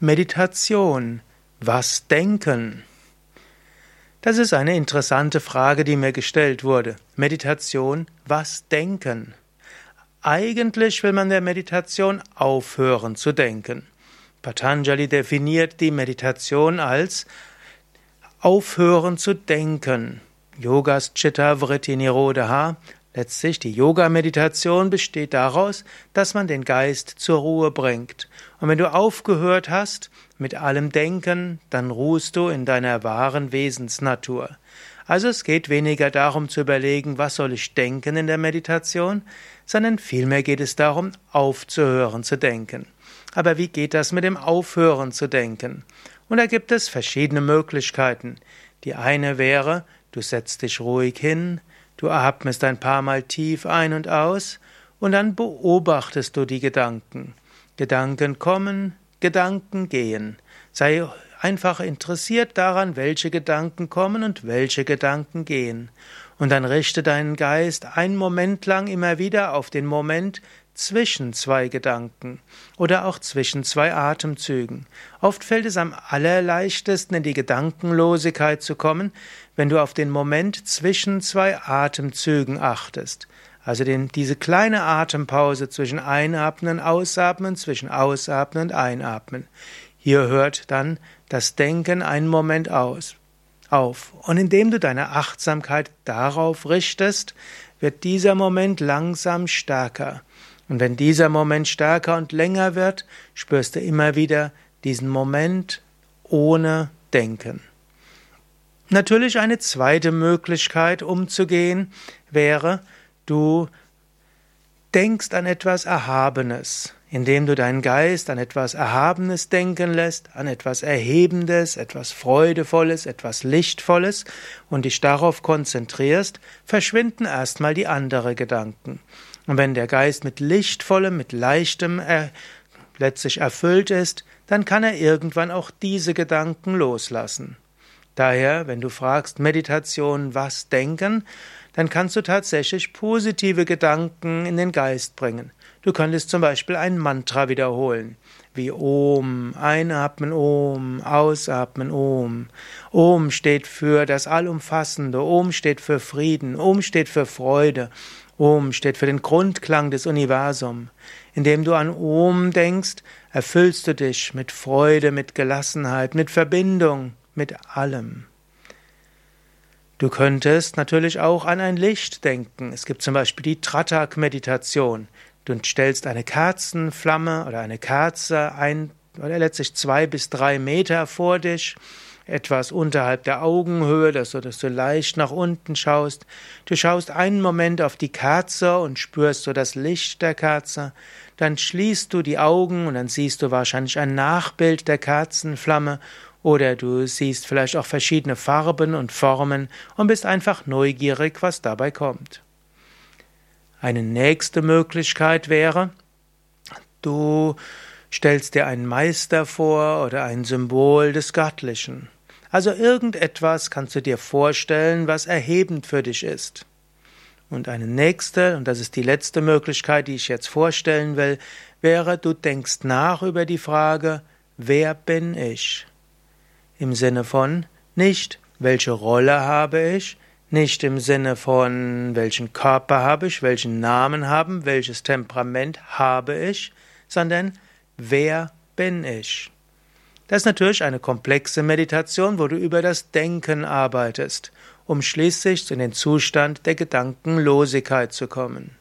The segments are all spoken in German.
Meditation. Was denken? Das ist eine interessante Frage, die mir gestellt wurde. Meditation, was denken? Eigentlich will man der Meditation aufhören zu denken. Patanjali definiert die Meditation als aufhören zu denken. Yogas Chitta Vritti Nirodha Letztlich die Yoga-Meditation besteht daraus, dass man den Geist zur Ruhe bringt. Und wenn du aufgehört hast mit allem Denken, dann ruhst du in deiner wahren Wesensnatur. Also es geht weniger darum zu überlegen, was soll ich denken in der Meditation, sondern vielmehr geht es darum, aufzuhören zu denken. Aber wie geht das mit dem Aufhören zu denken? Und da gibt es verschiedene Möglichkeiten. Die eine wäre, du setzt dich ruhig hin, Du atmest ein paar Mal tief ein und aus und dann beobachtest du die Gedanken. Gedanken kommen, Gedanken gehen. Sei einfach interessiert daran, welche Gedanken kommen und welche Gedanken gehen. Und dann richte deinen Geist einen Moment lang immer wieder auf den Moment zwischen zwei Gedanken oder auch zwischen zwei Atemzügen. Oft fällt es am allerleichtesten in die Gedankenlosigkeit zu kommen, wenn du auf den Moment zwischen zwei Atemzügen achtest. Also den, diese kleine Atempause zwischen Einatmen und Ausatmen, zwischen Ausatmen und Einatmen. Hier hört dann das Denken einen Moment aus, auf. Und indem du deine Achtsamkeit darauf richtest, wird dieser Moment langsam stärker. Und wenn dieser Moment stärker und länger wird, spürst du immer wieder diesen Moment ohne Denken. Natürlich eine zweite Möglichkeit umzugehen wäre, du denkst an etwas Erhabenes, indem du deinen Geist an etwas Erhabenes denken lässt, an etwas Erhebendes, etwas Freudevolles, etwas Lichtvolles und dich darauf konzentrierst, verschwinden erstmal die anderen Gedanken. Und wenn der Geist mit Lichtvollem, mit Leichtem er, letztlich erfüllt ist, dann kann er irgendwann auch diese Gedanken loslassen. Daher, wenn du fragst Meditation, was denken, dann kannst du tatsächlich positive Gedanken in den Geist bringen. Du könntest zum Beispiel ein Mantra wiederholen, wie Om, einatmen Om, ausatmen Om. Om steht für das Allumfassende, Om steht für Frieden, Om steht für Freude, Om steht für den Grundklang des Universums. Indem du an Om denkst, erfüllst du dich mit Freude, mit Gelassenheit, mit Verbindung, mit allem. Du könntest natürlich auch an ein Licht denken. Es gibt zum Beispiel die Tratak-Meditation. Du stellst eine Kerzenflamme oder eine Kerze ein, oder letztlich zwei bis drei Meter vor dich, etwas unterhalb der Augenhöhe, dass du, dass du leicht nach unten schaust. Du schaust einen Moment auf die Kerze und spürst so das Licht der Kerze. Dann schließt du die Augen und dann siehst du wahrscheinlich ein Nachbild der Kerzenflamme oder du siehst vielleicht auch verschiedene Farben und Formen und bist einfach neugierig, was dabei kommt. Eine nächste Möglichkeit wäre, du stellst dir einen Meister vor oder ein Symbol des Göttlichen. Also irgendetwas kannst du dir vorstellen, was erhebend für dich ist. Und eine nächste, und das ist die letzte Möglichkeit, die ich jetzt vorstellen will, wäre, du denkst nach über die Frage, wer bin ich? im Sinne von nicht, welche Rolle habe ich, nicht im Sinne von welchen Körper habe ich, welchen Namen haben, welches Temperament habe ich, sondern wer bin ich? Das ist natürlich eine komplexe Meditation, wo du über das Denken arbeitest, um schließlich in den Zustand der Gedankenlosigkeit zu kommen.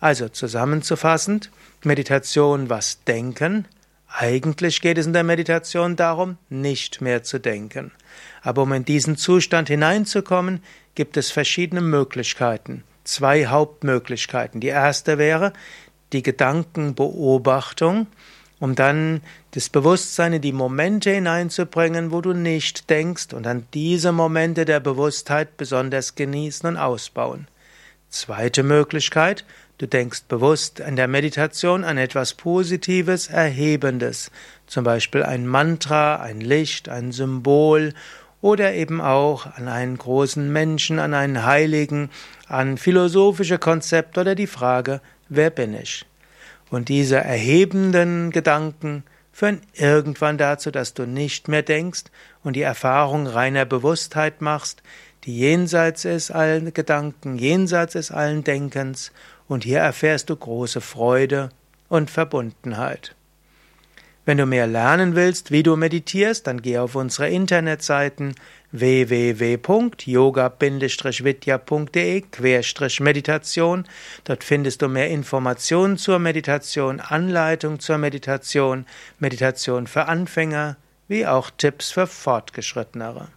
Also zusammenzufassend, Meditation was denken, eigentlich geht es in der Meditation darum, nicht mehr zu denken. Aber um in diesen Zustand hineinzukommen, gibt es verschiedene Möglichkeiten. Zwei Hauptmöglichkeiten. Die erste wäre die Gedankenbeobachtung, um dann das Bewusstsein in die Momente hineinzubringen, wo du nicht denkst und dann diese Momente der Bewusstheit besonders genießen und ausbauen. Zweite Möglichkeit, Du denkst bewusst in der Meditation an etwas Positives, Erhebendes, zum Beispiel ein Mantra, ein Licht, ein Symbol oder eben auch an einen großen Menschen, an einen Heiligen, an philosophische Konzepte oder die Frage, wer bin ich? Und diese erhebenden Gedanken führen irgendwann dazu, dass du nicht mehr denkst und die Erfahrung reiner Bewusstheit machst, die jenseits ist allen Gedanken, jenseits ist allen Denkens, und hier erfährst du große Freude und Verbundenheit. Wenn du mehr lernen willst, wie du meditierst, dann geh auf unsere Internetseiten www.yoga-vidya.de-meditation. Dort findest du mehr Informationen zur Meditation, Anleitung zur Meditation, Meditation für Anfänger, wie auch Tipps für Fortgeschrittenere.